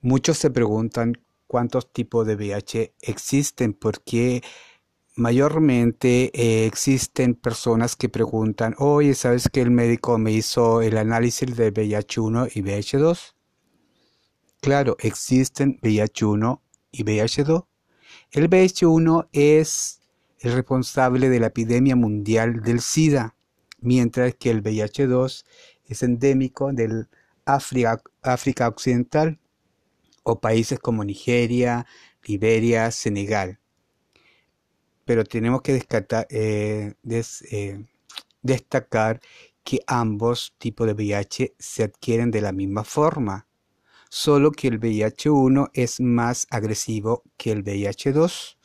Muchos se preguntan cuántos tipos de VIH existen, porque mayormente eh, existen personas que preguntan, oye, ¿sabes que el médico me hizo el análisis de VIH1 y VIH2? Claro, existen VIH1 y VIH2. El VIH1 es el responsable de la epidemia mundial del SIDA, mientras que el VIH2 es endémico del África, África Occidental o países como Nigeria, Liberia, Senegal. Pero tenemos que eh, eh, destacar que ambos tipos de VIH se adquieren de la misma forma, solo que el VIH1 es más agresivo que el VIH2.